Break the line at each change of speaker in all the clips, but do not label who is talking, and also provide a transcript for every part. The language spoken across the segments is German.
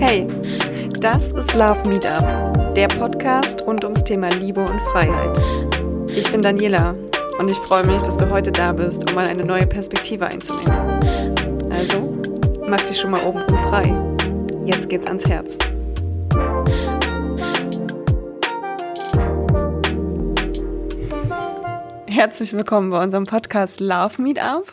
Hey, das ist Love Meetup, der Podcast rund ums Thema Liebe und Freiheit. Ich bin Daniela und ich freue mich, dass du heute da bist, um mal eine neue Perspektive einzunehmen. Also, mach dich schon mal oben frei. Jetzt geht's ans Herz. Herzlich willkommen bei unserem Podcast Love Meetup.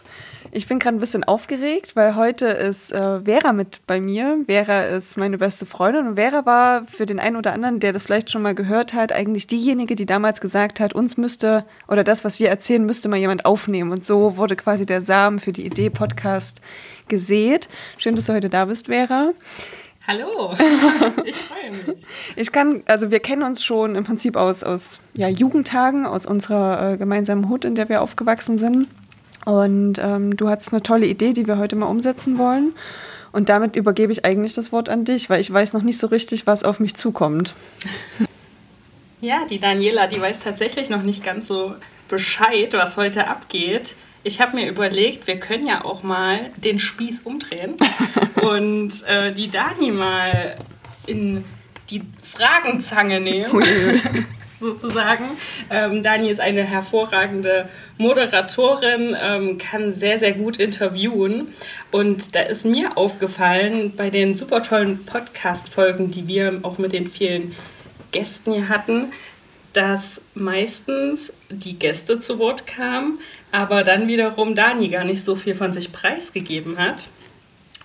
Ich bin gerade ein bisschen aufgeregt, weil heute ist äh, Vera mit bei mir. Vera ist meine beste Freundin und Vera war für den einen oder anderen, der das vielleicht schon mal gehört hat, eigentlich diejenige, die damals gesagt hat, uns müsste oder das, was wir erzählen, müsste mal jemand aufnehmen. Und so wurde quasi der Samen für die Idee Podcast gesät. Schön, dass du heute da bist, Vera.
Hallo, ich freue mich.
Ich kann, also wir kennen uns schon im Prinzip aus, aus ja, Jugendtagen, aus unserer äh, gemeinsamen Hut, in der wir aufgewachsen sind. Und ähm, du hattest eine tolle Idee, die wir heute mal umsetzen wollen. Und damit übergebe ich eigentlich das Wort an dich, weil ich weiß noch nicht so richtig, was auf mich zukommt.
Ja, die Daniela, die weiß tatsächlich noch nicht ganz so Bescheid, was heute abgeht. Ich habe mir überlegt, wir können ja auch mal den Spieß umdrehen und äh, die Dani mal in die Fragenzange nehmen sozusagen. Ähm, Dani ist eine hervorragende Moderatorin, ähm, kann sehr, sehr gut interviewen. Und da ist mir aufgefallen, bei den super tollen Podcast-Folgen, die wir auch mit den vielen Gästen hier hatten, dass meistens die Gäste zu Wort kamen, aber dann wiederum Dani gar nicht so viel von sich preisgegeben hat.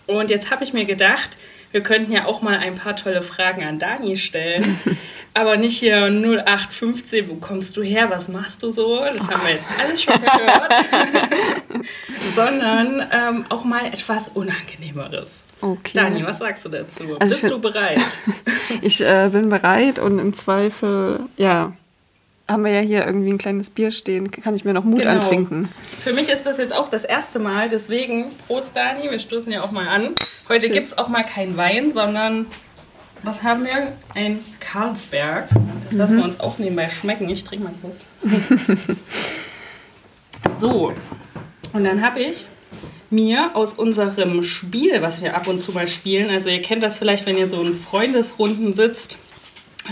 Und jetzt habe ich mir gedacht, wir könnten ja auch mal ein paar tolle Fragen an Dani stellen. Aber nicht hier 0815, wo kommst du her, was machst du so? Das oh haben Gott. wir jetzt alles schon gehört. Sondern ähm, auch mal etwas Unangenehmeres. Okay. Dani, was sagst du dazu? Also Bist du bereit?
ich äh, bin bereit und im Zweifel, ja, haben wir ja hier irgendwie ein kleines Bier stehen, kann ich mir noch Mut genau. antrinken.
Für mich ist das jetzt auch das erste Mal, deswegen Prost Dani, wir stoßen ja auch mal an. Heute gibt es auch mal kein Wein, sondern was haben wir? Ein Carlsberg. Das lassen wir mhm. uns auch nebenbei schmecken. Ich trinke mal kurz. so, und dann habe ich mir aus unserem Spiel, was wir ab und zu mal spielen, also ihr kennt das vielleicht, wenn ihr so in Freundesrunden sitzt,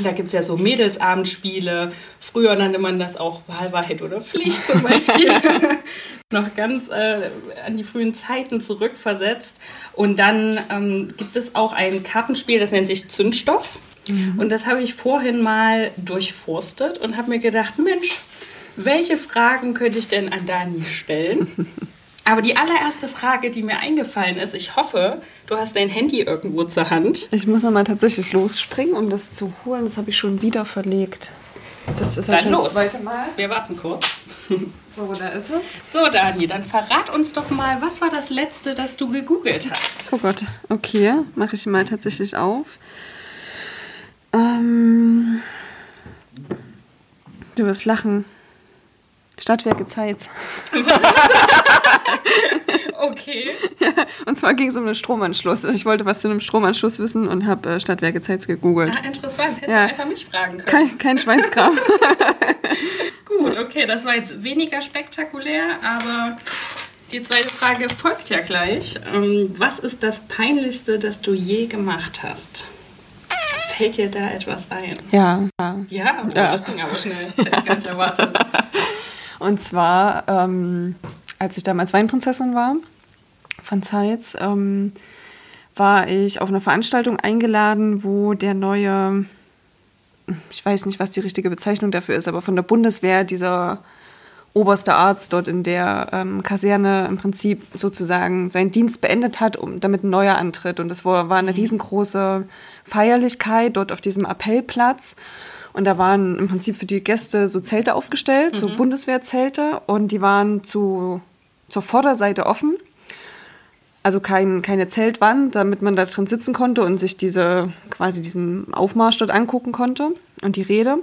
da gibt es ja so Mädelsabendspiele. Früher nannte man das auch Wahlwahrheit oder Pflicht zum Beispiel. Noch ganz äh, an die frühen Zeiten zurückversetzt. Und dann ähm, gibt es auch ein Kartenspiel, das nennt sich Zündstoff. Mhm. Und das habe ich vorhin mal durchforstet und habe mir gedacht, Mensch, welche Fragen könnte ich denn an Dani stellen? Aber die allererste Frage, die mir eingefallen ist, ich hoffe, du hast dein Handy irgendwo zur Hand.
Ich muss nochmal tatsächlich losspringen, um das zu holen. Das habe ich schon wieder verlegt.
Das ist dann los. das zweite Mal. Wir warten kurz.
So, da ist es.
So, Dani, dann verrat uns doch mal, was war das letzte, das du gegoogelt hast?
Oh Gott, okay, mache ich mal tatsächlich auf. Ähm, du wirst lachen. Stadtwerke Zeitz.
okay.
Ja, und zwar ging es um einen Stromanschluss. Ich wollte was zu einem Stromanschluss wissen und habe äh, Stadtwerke Zeitz gegoogelt.
Ah, interessant. Hättest ja. du einfach mich fragen können.
Kein, kein Schweinskram.
Gut, okay, das war jetzt weniger spektakulär, aber die zweite Frage folgt ja gleich. Ähm, was ist das Peinlichste, das du je gemacht hast? Fällt dir da etwas ein?
Ja.
Ja. Oh, ja. das ging aber schnell. Hätte ich gar nicht erwartet.
Und zwar, ähm, als ich damals Weinprinzessin war von Zeitz, ähm, war ich auf einer Veranstaltung eingeladen, wo der neue, ich weiß nicht, was die richtige Bezeichnung dafür ist, aber von der Bundeswehr dieser oberste Arzt dort in der ähm, Kaserne im Prinzip sozusagen seinen Dienst beendet hat, um, damit ein neuer antritt. Und das war, war eine mhm. riesengroße Feierlichkeit dort auf diesem Appellplatz. Und da waren im Prinzip für die Gäste so Zelte aufgestellt, mhm. so Bundeswehrzelte. Und die waren zu, zur Vorderseite offen. Also kein, keine Zeltwand, damit man da drin sitzen konnte und sich diese, quasi diesen Aufmarsch dort angucken konnte und die Rede.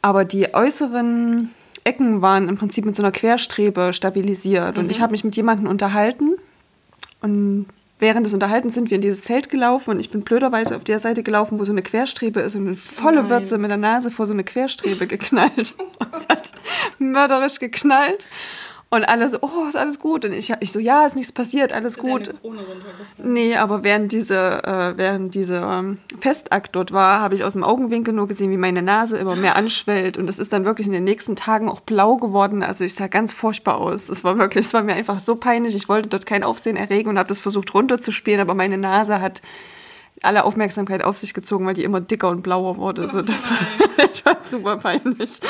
Aber die äußeren Ecken waren im Prinzip mit so einer Querstrebe stabilisiert. Mhm. Und ich habe mich mit jemandem unterhalten und während des Unterhaltens sind wir in dieses Zelt gelaufen und ich bin blöderweise auf der Seite gelaufen, wo so eine Querstrebe ist und eine volle Nein. Würze mit der Nase vor so eine Querstrebe geknallt. es hat mörderisch geknallt. Und alle so, oh, ist alles gut. Und ich, ich so, ja, ist nichts passiert, alles
Ist
gut.
Krone?
Nee, aber während diese, äh, während diese ähm, Festakt dort war, habe ich aus dem Augenwinkel nur gesehen, wie meine Nase immer mehr anschwellt. Und das ist dann wirklich in den nächsten Tagen auch blau geworden. Also ich sah ganz furchtbar aus. Es war wirklich, es war mir einfach so peinlich. Ich wollte dort kein Aufsehen erregen und habe das versucht runterzuspielen, aber meine Nase hat alle Aufmerksamkeit auf sich gezogen, weil die immer dicker und blauer wurde. So, das ich war super peinlich.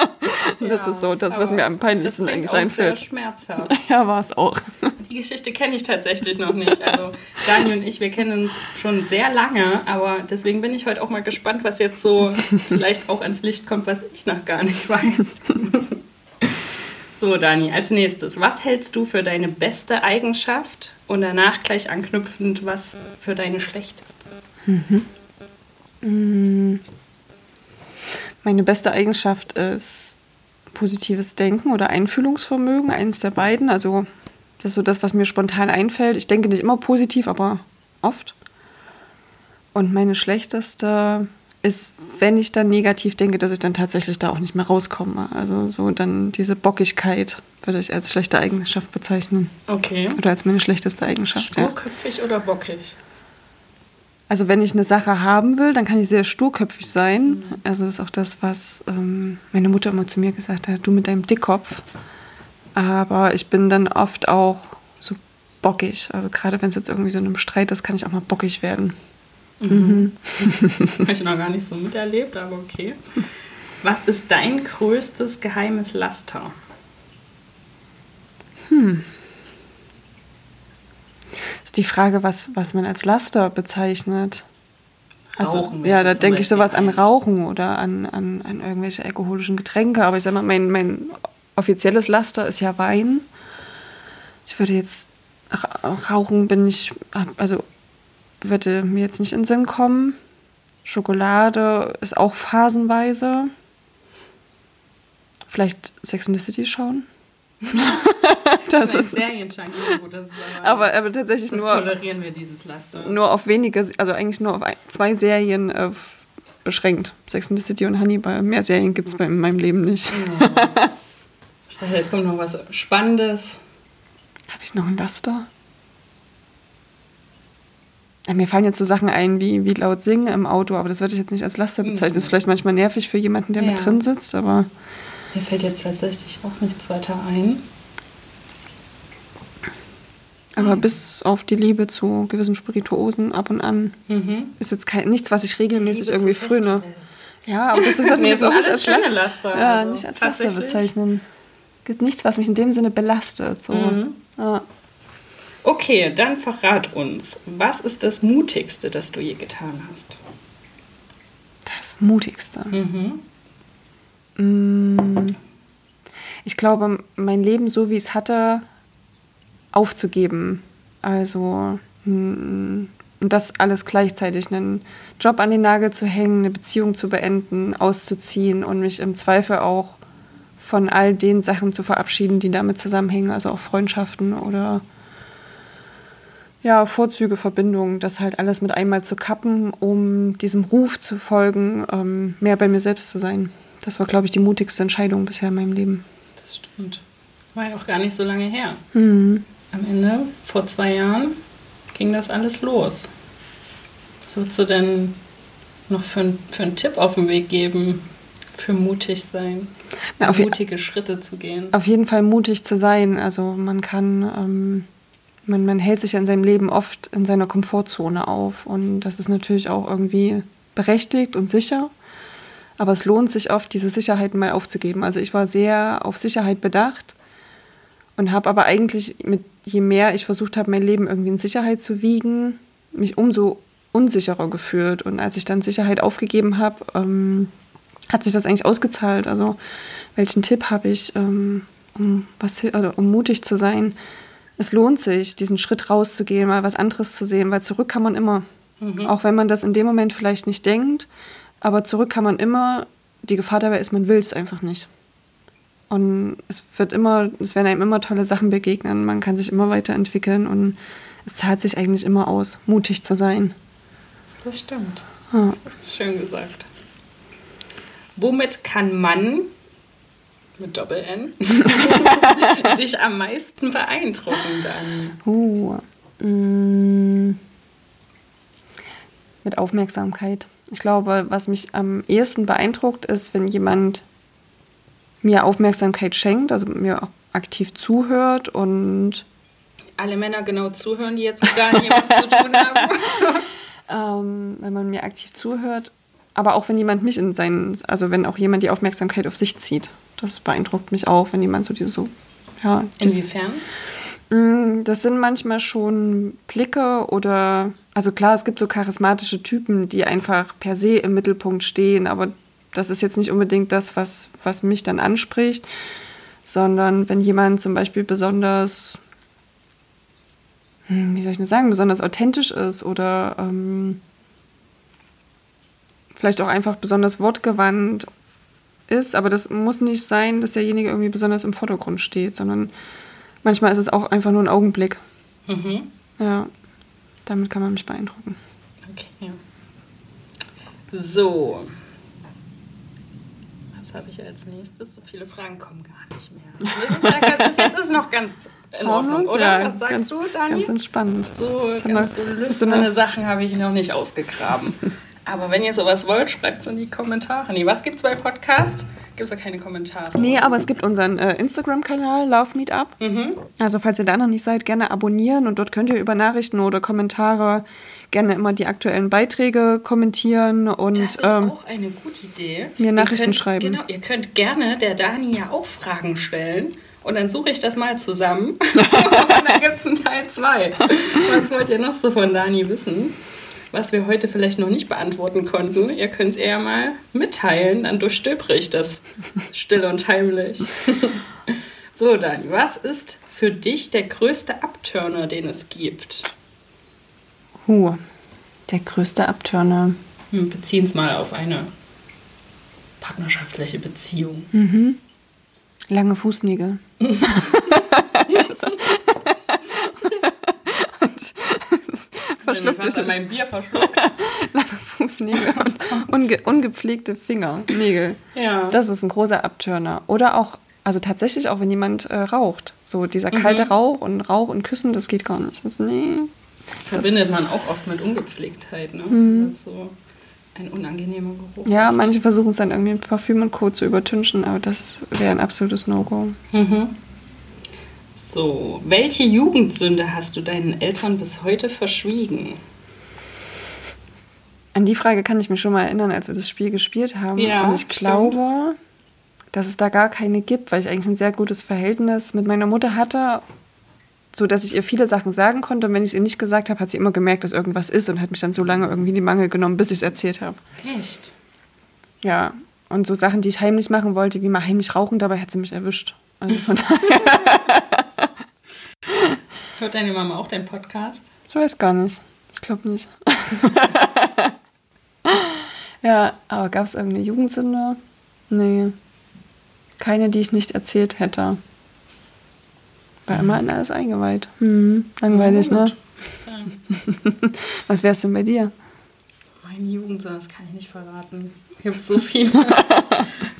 das ist so das, was mir am peinlichsten eigentlich
auch Sehr
einfällt.
schmerzhaft.
Ja, war es auch.
Die Geschichte kenne ich tatsächlich noch nicht. Also Daniel und ich, wir kennen uns schon sehr lange, aber deswegen bin ich heute auch mal gespannt, was jetzt so vielleicht auch ans Licht kommt, was ich noch gar nicht weiß. So, Dani, als nächstes, was hältst du für deine beste Eigenschaft und danach gleich anknüpfend, was für deine schlechteste?
Meine beste Eigenschaft ist positives Denken oder Einfühlungsvermögen, eines der beiden. Also das ist so das, was mir spontan einfällt. Ich denke nicht immer positiv, aber oft. Und meine schlechteste ist, wenn ich dann negativ denke, dass ich dann tatsächlich da auch nicht mehr rauskomme. Also so dann diese Bockigkeit würde ich als schlechte Eigenschaft bezeichnen.
Okay.
Oder als meine schlechteste Eigenschaft. Ja.
Sturköpfig oder bockig?
Also wenn ich eine Sache haben will, dann kann ich sehr sturköpfig sein. Also das ist auch das, was ähm, meine Mutter immer zu mir gesagt hat, du mit deinem Dickkopf. Aber ich bin dann oft auch so bockig. Also gerade wenn es jetzt irgendwie so in einem Streit ist, kann ich auch mal bockig werden.
Habe ich noch gar nicht so miterlebt, aber okay. Was ist dein größtes geheimes Laster?
Ist die Frage, was, was man als Laster bezeichnet. Also,
Rauchen
ja, da denke ich sowas an. Rauchen oder an, an, an irgendwelche alkoholischen Getränke. Aber ich sag mal, mein, mein offizielles Laster ist ja Wein. Ich würde jetzt Ra- Rauchen bin ich, also würde mir jetzt nicht in den Sinn kommen. Schokolade ist auch phasenweise. Vielleicht Sex in the City schauen. das ist,
ja gut, das ist aber,
aber, aber tatsächlich
das
nur,
tolerieren wir dieses Laster.
nur auf wenige, also eigentlich nur auf ein, zwei Serien äh, beschränkt. Sex in the City und Hannibal. Mehr Serien gibt es in meinem Leben nicht.
Ich dachte, jetzt kommt noch was Spannendes.
Habe ich noch ein Laster? Ja, mir fallen jetzt so Sachen ein wie, wie laut singen im Auto, aber das würde ich jetzt nicht als Laster bezeichnen. Das ist vielleicht manchmal nervig für jemanden, der
Ja.
mit drin sitzt, aber
Mir fällt jetzt tatsächlich auch nichts weiter ein.
Aber bis auf die Liebe zu gewissen Spirituosen ab und an
Mhm.
ist jetzt kein, nichts, was ich regelmäßig
Liebe
irgendwie fröne. Ja, aber das würde ich
Nee,
jetzt
sind
auch nicht
alles
als
schöne
La-
Laster,
Ja,
also
nicht als Laster bezeichnen. gibt nichts, was mich in dem Sinne belastet. So.
Mhm.
Ja.
Okay, dann verrat uns, was ist das Mutigste, das du je getan hast?
Das Mutigste.
Mhm.
Mm, Ich glaube, mein Leben so wie es hatte, aufzugeben. Also mm, und das alles gleichzeitig, einen Job an den Nagel zu hängen, eine Beziehung zu beenden, auszuziehen und mich im Zweifel auch von all den Sachen zu verabschieden, die damit zusammenhängen, also auch Freundschaften oder ja, Vorzüge, Verbindungen, das halt alles mit einmal zu kappen, um diesem Ruf zu folgen, ähm, mehr bei mir selbst zu sein. Das war, glaube ich, die mutigste Entscheidung bisher in meinem Leben.
Das stimmt. War ja auch gar nicht so lange her.
Mhm.
Am Ende, vor zwei Jahren, ging das alles los. Was würdest du denn noch für, ein- für einen Tipp auf den Weg geben, für mutig sein,
Na,
mutige Schritte zu gehen?
Auf jeden Fall mutig zu sein. Also man kann, ähm, man, man hält sich in seinem Leben oft in seiner Komfortzone auf. Und das ist natürlich auch irgendwie berechtigt und sicher. Aber es lohnt sich oft, diese Sicherheit mal aufzugeben. Also ich war sehr auf Sicherheit bedacht und habe aber eigentlich, mit, je mehr ich versucht habe, mein Leben irgendwie in Sicherheit zu wiegen, mich umso unsicherer gefühlt. Und als ich dann Sicherheit aufgegeben habe, ähm, hat sich das eigentlich ausgezahlt. Also welchen Tipp habe ich, ähm, um, was, also, um mutig zu sein? Es lohnt sich, diesen Schritt rauszugehen, mal was anderes zu sehen, weil zurück kann man immer. Auch wenn man das in dem Moment vielleicht nicht denkt, aber zurück kann man immer. Die Gefahr dabei ist, man will es einfach nicht. Und es wird immer, es werden einem immer tolle Sachen begegnen. Man kann sich immer weiterentwickeln und es zahlt sich eigentlich immer aus, mutig zu sein.
Das stimmt.
Ja.
Das hast du schön gesagt. Womit kann man mit Doppel-N dich am meisten beeindrucken, Dani?
Uh, mm, mit Aufmerksamkeit. Ich glaube, was mich am ehesten beeindruckt, ist, wenn jemand mir Aufmerksamkeit schenkt, also mir auch aktiv zuhört und
alle Männer genau zuhören, die jetzt mit Daniel was zu tun haben.
ähm, wenn man mir aktiv zuhört, aber auch wenn jemand mich in seinen, also wenn auch jemand die Aufmerksamkeit auf sich zieht. Das beeindruckt mich auch, wenn jemand so diese so, ja.
Inwiefern?
Mm, das sind manchmal schon Blicke oder, also klar, es gibt so charismatische Typen, die einfach per se im Mittelpunkt stehen, aber das ist jetzt nicht unbedingt das, was, was mich dann anspricht, sondern wenn jemand zum Beispiel besonders, hm, wie soll ich das sagen, besonders authentisch ist oder ähm, vielleicht auch einfach besonders wortgewandt ist, aber das muss nicht sein, dass derjenige irgendwie besonders im Vordergrund steht, sondern manchmal ist es auch einfach nur ein Augenblick. Mhm. Ja, damit kann man mich beeindrucken.
Okay. So. Was habe ich als nächstes? So viele Fragen kommen gar nicht mehr. Bis jetzt ist noch ganz in Ordnung, oder? Ja, Was sagst
ganz,
du, Dani?
Ganz entspannt.
So, ganz so lüsterne Sachen habe ich noch nicht ausgegraben. Aber wenn ihr sowas wollt, schreibt es in die Kommentare. Nee, was gibt es bei Podcast? Gibt es da keine Kommentare?
Nee, aber es gibt unseren äh, Instagram-Kanal, Love Meetup. Mhm. Also, falls ihr da noch nicht seid, gerne abonnieren und dort könnt ihr über Nachrichten oder Kommentare gerne immer die aktuellen Beiträge kommentieren und das
ist ähm, auch eine gute Idee.
Mir Nachrichten
könnt,
schreiben.
Genau, ihr könnt gerne der Dani ja auch Fragen stellen. Und dann suche ich das mal zusammen. und dann gibt es einen Teil 2. Was wollt ihr noch so von Dani wissen? Was wir heute vielleicht noch nicht beantworten konnten. Ihr könnt es eher mal mitteilen, dann durchstöbere ich das still und heimlich. so, Dani, was ist für dich der größte Abturner, den es gibt?
Huh, der größte Abturner.
Wir beziehen es mal auf eine partnerschaftliche Beziehung.
Mhm. Lange Fußnägel.
verschluckt. Ich mein Bier verschluckt.
Lange Fußnägel und unge ungepflegte Fingernägel.
Ja.
Das ist ein großer Abtörner. Oder auch, also tatsächlich auch, wenn jemand äh, raucht. So dieser kalte mhm. Rauch und Rauch und Küssen, das geht gar nicht. Das, nee.
Verbindet das, man auch oft mit Ungepflegtheit, ne? Mhm. Das ist so ein unangenehmer Geruch.
Ja, ist. manche versuchen es dann irgendwie mit Parfüm und Co. zu übertünchen, aber das wäre ein absolutes No-Go.
Mhm. So, welche Jugendsünde hast du deinen Eltern bis heute verschwiegen?
An die Frage kann ich mich schon mal erinnern, als wir das Spiel gespielt haben.
Ja,
Und ich glaube, dass es da gar keine gibt, weil ich eigentlich ein sehr gutes Verhältnis mit meiner Mutter hatte, so dass ich ihr viele Sachen sagen konnte. Und wenn ich es ihr nicht gesagt habe, hat sie immer gemerkt, dass irgendwas ist und hat mich dann so lange irgendwie in die Mangel genommen, bis ich es erzählt habe.
Echt?
Ja. Und so Sachen, die ich heimlich machen wollte, wie mal heimlich rauchen, dabei hat sie mich erwischt. Also von daher.
Hört deine Mama auch deinen Podcast?
Ich weiß gar nicht. Ich glaube nicht. ja, aber gab es irgendeine Jugendsünde? Nee. Keine, die ich nicht erzählt hätte. War immer in alles eingeweiht. Hm, langweilig, ja, ne? Was wär's denn bei dir?
Meine Jugendsünde, das kann ich nicht verraten. Es gibt so viele.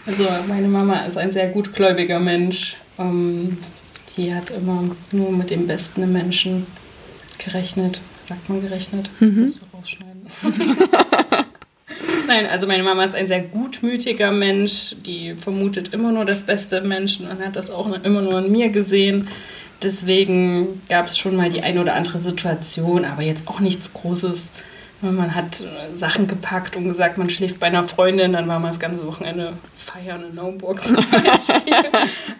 Also, meine Mama ist ein sehr gutgläubiger Mensch. Ähm, die hat immer nur mit dem Besten im Menschen gerechnet. Sagt man gerechnet? Das mhm. musst du rausschneiden. Nein, also meine Mama ist ein sehr gutmütiger Mensch, die vermutet immer nur das Beste im Menschen und hat das auch immer nur in mir gesehen. Deswegen gab es schon mal die eine oder andere Situation, aber jetzt auch nichts Großes. Man hat äh, Sachen gepackt und gesagt, man schläft bei einer Freundin, dann war man das ganze Wochenende feiern in Naumburg zum Beispiel.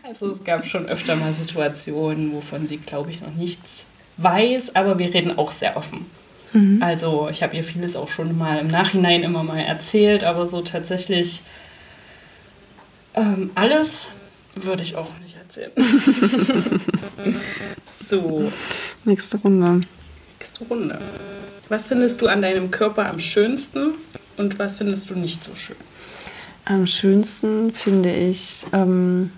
also es gab schon öfter mal Situationen, wovon sie, glaube ich, noch nichts weiß, aber wir reden auch sehr offen. Mhm. Also ich habe ihr vieles auch schon mal im Nachhinein immer mal erzählt, aber so tatsächlich ähm, alles würde ich auch nicht erzählen. so.
Nächste Runde.
Nächste Runde. Was findest du an deinem Körper am schönsten und was findest du nicht so schön?
Am schönsten finde ich ähm,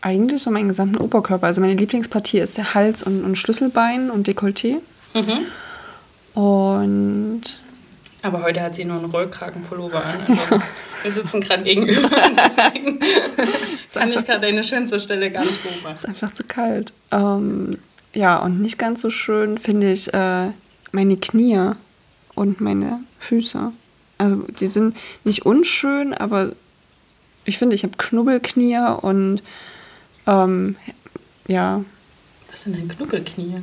eigentlich so meinen gesamten Oberkörper. Also meine Lieblingspartie ist der Hals und, und Schlüsselbein und Dekolleté. Mhm. Und
Aber heute hat sie nur einen Rollkragenpullover an. Also wir sitzen gerade gegenüber, deswegen kann ich gerade deine schönste Stelle gar nicht beobachten.
Es ist einfach zu kalt. Ähm, ja, und nicht ganz so schön finde ich äh, meine Knie und meine Füße. Also die sind nicht unschön, aber ich finde, ich habe Knubbelknie und ähm, ja.
Was sind denn Knubbelknie?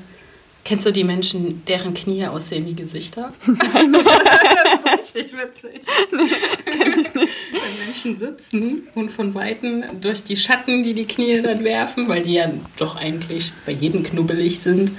Kennst du die Menschen, deren Knie aussehen wie Gesichter? Nein. das ist richtig witzig. Nee, kenn ich nicht. Wenn Menschen sitzen und von Weitem durch die Schatten, die die Knie dann werfen, weil die ja doch eigentlich bei jedem knubbelig sind,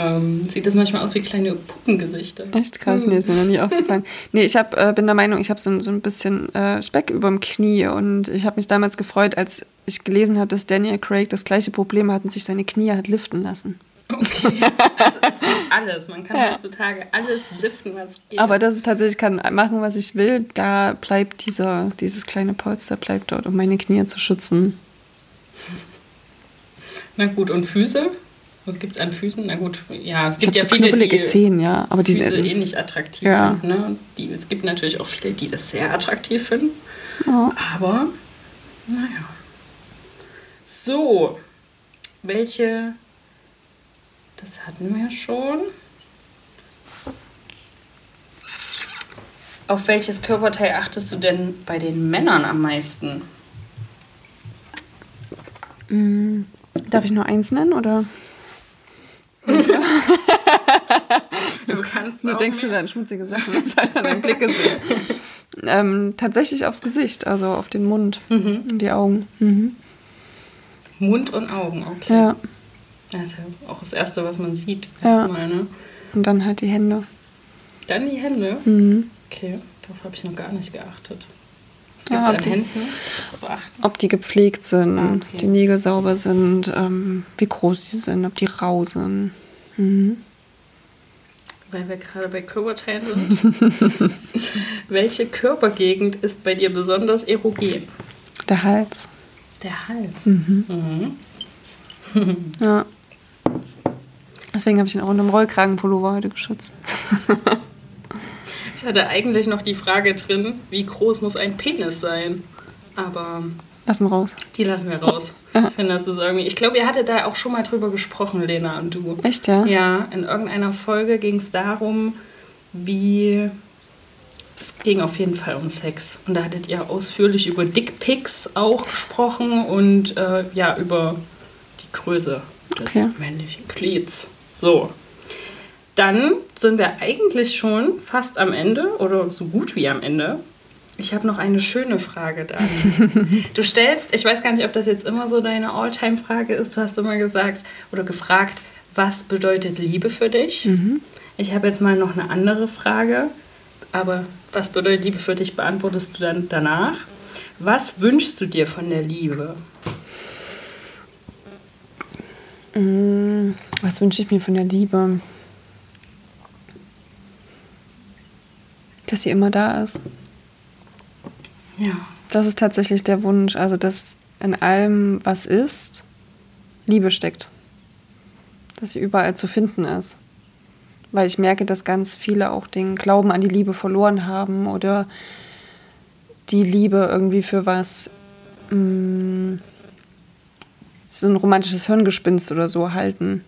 ähm, sieht das manchmal aus wie kleine Puppengesichter.
Echt krass, nee, ist mir noch nie aufgefallen. Nee, ich hab, äh, bin der Meinung, ich habe so, so ein bisschen äh, Speck über dem Knie und ich habe mich damals gefreut, als ich gelesen habe, dass Daniel Craig das gleiche Problem hat und sich seine Knie hat liften lassen. Okay,
also es geht alles. Man kann ja. heutzutage alles liften, was geht.
Aber dass ich tatsächlich kann machen, was ich will, da bleibt dieser, dieses kleine Polster bleibt dort, um meine Knie zu schützen.
Na gut, und Füße? Was gibt es an Füßen? Na gut, ja, es gibt ja so viele,
die Zehen, ja, aber die
Füße eh nicht attraktiv ja. finden. Ne? Die, es gibt natürlich auch viele, die das sehr attraktiv finden. Ja. Aber, naja. So, welche das hatten wir schon. Auf welches Körperteil achtest du denn bei den Männern am meisten?
Mm, darf ich nur eins nennen oder? du kannst Du denkst schon an schmutzige Sachen, das halt an deinem Blick gesehen. ähm, tatsächlich aufs Gesicht, also auf den Mund mhm. und die Augen. Mhm.
Mund und Augen, okay. Ja. Das ist ja auch das Erste, was man sieht.
Ja. Erstmal, ne? Und dann halt die Hände.
Dann die Hände? Mhm. Okay, darauf habe ich noch gar nicht geachtet. Was ja, an
die, Händen zu beachten? Ob die gepflegt sind, ah, okay. die Nägel sauber sind, ähm, wie groß die sind, ob die rau sind. Mhm.
Weil wir gerade bei Körperteilen sind. Welche Körpergegend ist bei dir besonders erogen?
Der Hals.
Der Hals. Mhm.
Mhm. ja. Deswegen habe ich ihn auch in einem Rollkragenpullover heute geschützt.
ich hatte eigentlich noch die Frage drin, wie groß muss ein Penis sein? Aber.
Lassen wir raus.
Die lassen wir raus. Ich finde, das ist irgendwie. Ich glaube, ihr hattet da auch schon mal drüber gesprochen, Lena und du.
Echt, ja?
Ja, in irgendeiner Folge ging es darum, wie. Es ging auf jeden Fall um Sex. Und da hattet ihr ausführlich über Dickpics auch gesprochen und äh, ja, über die Größe des okay. männlichen Glieds. So. Dann sind wir eigentlich schon fast am Ende oder so gut wie am Ende. Ich habe noch eine schöne Frage da. du stellst, ich weiß gar nicht, ob das jetzt immer so deine Alltime-Frage ist. Du hast immer gesagt oder gefragt, was bedeutet Liebe für dich? Mhm. Ich habe jetzt mal noch eine andere Frage, aber was bedeutet Liebe für dich, beantwortest du dann danach. Was wünschst du dir von der Liebe?
Mm, was wünsche ich mir von der Liebe? Dass sie immer da ist.
Ja.
Das ist tatsächlich der Wunsch. Also, dass in allem, was ist, Liebe steckt. Dass sie überall zu finden ist. Weil ich merke, dass ganz viele auch den Glauben an die Liebe verloren haben oder die Liebe irgendwie für was mh, mm, so ein romantisches Hirngespinst oder so halten.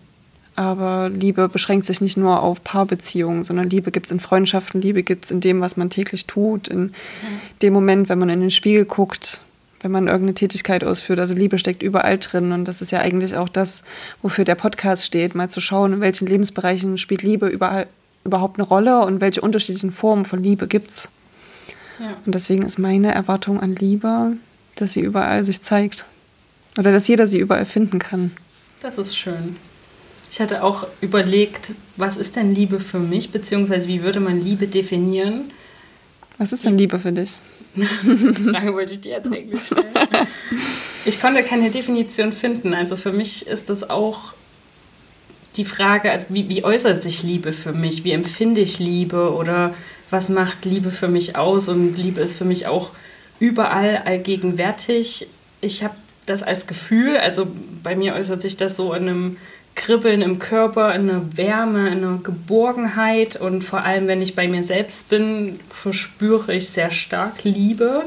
Aber Liebe beschränkt sich nicht nur auf Paarbeziehungen, sondern Liebe gibt es in Freundschaften, Liebe gibt es in dem, was man täglich tut, in mhm. dem Moment, wenn man in den Spiegel guckt, wenn man irgendeine Tätigkeit ausführt. Also Liebe steckt überall drin und das ist ja eigentlich auch das, wofür der Podcast steht, mal zu schauen, in welchen Lebensbereichen spielt Liebe überall, überhaupt eine Rolle und welche unterschiedlichen Formen von Liebe gibt es. Ja. Und deswegen ist meine Erwartung an Liebe, dass sie überall sich zeigt. Oder dass jeder sie überall finden kann.
Das ist schön. Ich hatte auch überlegt, was ist denn Liebe für mich, beziehungsweise wie würde man Liebe definieren?
Was ist denn Liebe für dich?
Die Frage wollte ich dir jetzt eigentlich stellen. Ich konnte keine Definition finden. Also für mich ist das auch die Frage, also wie, wie äußert sich Liebe für mich? Wie empfinde ich Liebe? Oder was macht Liebe für mich aus? Und Liebe ist für mich auch überall allgegenwärtig. Ich habe das als Gefühl, also bei mir äußert sich das so in einem Kribbeln im Körper, in einer Wärme, in einer Geborgenheit und vor allem, wenn ich bei mir selbst bin, verspüre ich sehr stark Liebe.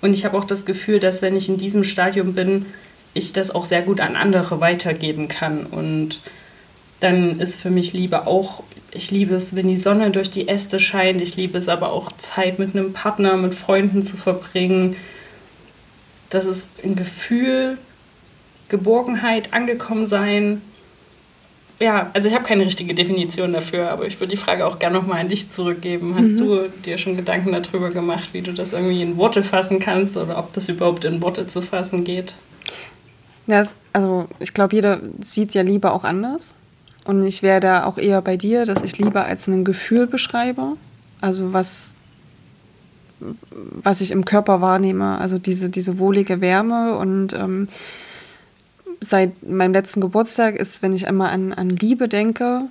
Und ich habe auch das Gefühl, dass wenn ich in diesem Stadium bin, ich das auch sehr gut an andere weitergeben kann. Und dann ist für mich Liebe auch, ich liebe es, wenn die Sonne durch die Äste scheint. Ich liebe es aber auch, Zeit mit einem Partner, mit Freunden zu verbringen. Das ist ein Gefühl, Geborgenheit, angekommen sein. Ja, also ich habe keine richtige Definition dafür, aber ich würde die Frage auch gerne nochmal an dich zurückgeben. Hast mhm. du dir schon Gedanken darüber gemacht, wie du das irgendwie in Worte fassen kannst oder ob das überhaupt in Worte zu fassen geht?
Ja, also ich glaube, jeder sieht ja Liebe auch anders. Und ich wäre da auch eher bei dir, dass ich Liebe als ein Gefühl beschreibe. Also was, was ich im Körper wahrnehme. Also diese, diese wohlige Wärme und ähm, seit meinem letzten Geburtstag ist, wenn ich einmal an, an Liebe denke,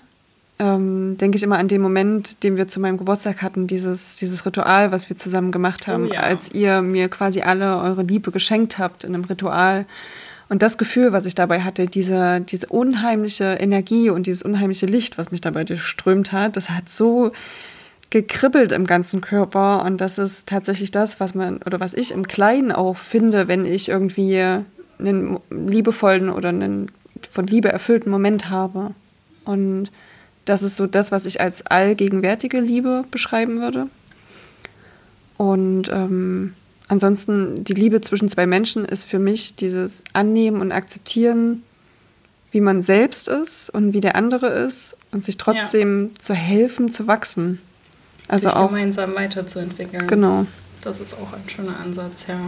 ähm, denke ich immer an den Moment, den wir zu meinem Geburtstag hatten, dieses, dieses Ritual, was wir zusammen gemacht haben, oh ja. als ihr mir quasi alle eure Liebe geschenkt habt in einem Ritual. Und das Gefühl, was ich dabei hatte, diese, diese unheimliche Energie und dieses unheimliche Licht, was mich dabei durchströmt hat, das hat so gekribbelt im ganzen Körper. Und das ist tatsächlich das, was man oder was ich im Kleinen auch finde, wenn ich irgendwie einen liebevollen oder einen von Liebe erfüllten Moment habe. Und das ist so das, was ich als allgegenwärtige Liebe beschreiben würde. Und ähm, ansonsten die Liebe zwischen zwei Menschen ist für mich dieses Annehmen und Akzeptieren, wie man selbst ist und wie der andere ist und sich trotzdem ja. zu helfen, zu wachsen.
Also sich auch gemeinsam weiterzuentwickeln.
Genau.
Das ist auch ein schöner Ansatz, ja.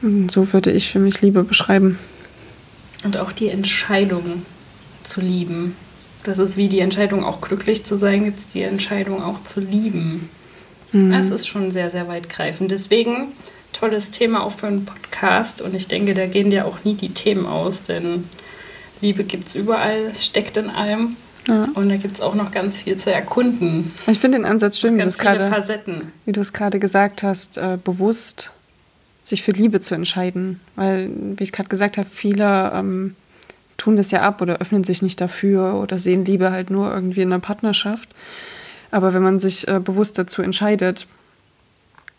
So würde ich für mich Liebe beschreiben.
Und auch die Entscheidung zu lieben. Das ist wie die Entscheidung, auch glücklich zu sein, gibt es die Entscheidung auch zu lieben. Mhm. Das ist schon sehr, sehr weitgreifend. Deswegen tolles Thema auch für einen Podcast. Und ich denke, da gehen dir auch nie die Themen aus, denn Liebe gibt es überall, es steckt in allem. Ja. Und da gibt es auch noch ganz viel zu erkunden.
Ich finde den Ansatz schön, wie du es gerade, wie du es gerade gesagt hast, äh, bewusst sich für Liebe zu entscheiden. Weil, wie ich gerade gesagt habe, viele ähm, tun das ja ab oder öffnen sich nicht dafür oder sehen Liebe halt nur irgendwie in einer Partnerschaft. Aber wenn man sich äh, bewusst dazu entscheidet,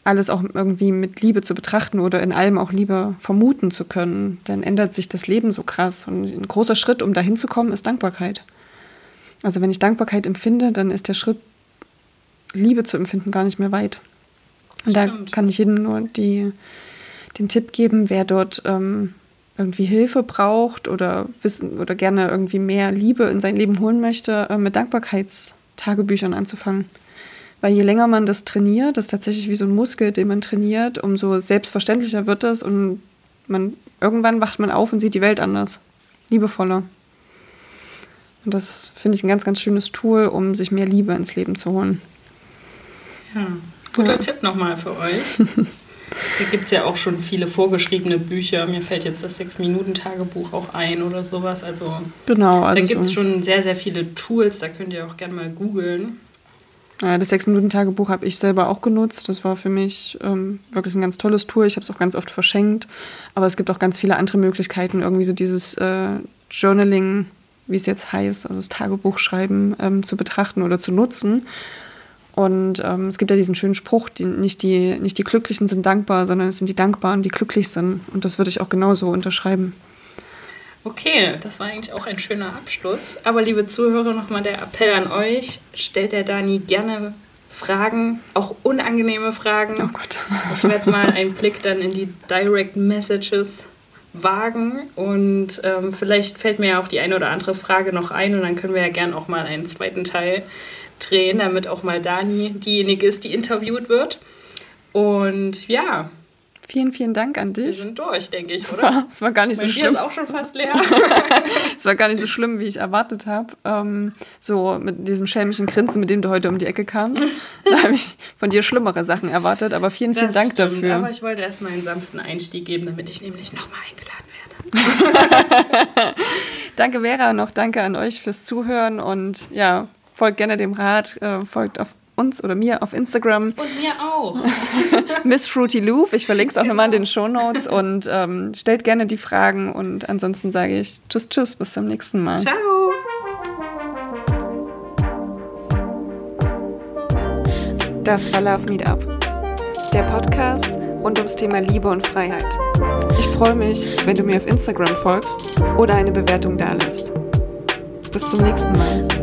alles auch irgendwie mit Liebe zu betrachten oder in allem auch Liebe vermuten zu können, dann ändert sich das Leben so krass. Und ein großer Schritt, um dahin zu kommen, ist Dankbarkeit. Also wenn ich Dankbarkeit empfinde, dann ist der Schritt, Liebe zu empfinden, gar nicht mehr weit. Und da kann ich jedem nur die, den Tipp geben, wer dort ähm, irgendwie Hilfe braucht oder wissen oder gerne irgendwie mehr Liebe in sein Leben holen möchte, äh, mit Dankbarkeitstagebüchern anzufangen. Weil je länger man das trainiert, das ist tatsächlich wie so ein Muskel, den man trainiert, umso selbstverständlicher wird es und man irgendwann wacht man auf und sieht die Welt anders, liebevoller. Und das finde ich ein ganz, ganz schönes Tool, um sich mehr Liebe ins Leben zu holen.
Ja, guter ja. Tipp nochmal für euch. Da gibt es ja auch schon viele vorgeschriebene Bücher. Mir fällt jetzt das Sechs-Minuten-Tagebuch auch ein oder sowas. Also,
genau, also
da gibt es so schon sehr, sehr viele Tools. Da könnt ihr auch gerne mal googeln.
Ja, das Sechs-Minuten-Tagebuch habe ich selber auch genutzt. Das war für mich ähm, wirklich ein ganz tolles Tool. Ich habe es auch ganz oft verschenkt. Aber es gibt auch ganz viele andere Möglichkeiten, irgendwie so dieses äh, Journaling, wie es jetzt heißt, also das Tagebuchschreiben ähm, zu betrachten oder zu nutzen. Und ähm, es gibt ja diesen schönen Spruch, die, nicht, die, nicht die Glücklichen sind dankbar, sondern es sind die Dankbaren, die glücklich sind. Und das würde ich auch genauso unterschreiben.
Okay, das war eigentlich auch ein schöner Abschluss. Aber liebe Zuhörer, nochmal der Appell an euch. Stellt der Dani gerne Fragen, auch unangenehme Fragen.
Oh Gott.
Ich werde mal einen Blick dann in die Direct Messages wagen und ähm, vielleicht fällt mir ja auch die eine oder andere Frage noch ein und dann können wir ja gerne auch mal einen zweiten Teil drehen, damit auch mal Dani diejenige ist, die interviewt wird. Und ja,
Vielen, vielen Dank an dich. Wir
sind durch, denke ich,
oder? Es war, es war gar nicht mein so
Bier
schlimm.
ist auch schon fast leer.
es war gar nicht so schlimm, wie ich erwartet habe. Ähm, so mit diesem schelmischen Grinsen, mit dem du heute um die Ecke kamst. da habe ich von dir schlimmere Sachen erwartet. Aber vielen, vielen das Dank
stimmt,
dafür.
Aber ich wollte erstmal einen sanften Einstieg geben, damit ich nämlich nochmal eingeladen
werde. danke, Vera, noch danke an euch fürs Zuhören und ja, folgt gerne dem Rat, äh, folgt auf uns oder mir auf Instagram.
Und mir auch.
Miss Fruity Loop. Ich verlinke es auch genau. nochmal in den genau. Show Notes und ähm, stellt gerne die Fragen. Und ansonsten sage ich Tschüss, Tschüss, bis zum nächsten Mal.
Ciao.
Das war Love Meetup, der Podcast rund ums Thema Liebe und Freiheit. Ich freue mich, wenn du mir auf Instagram folgst oder eine Bewertung dalässt. Bis zum nächsten Mal.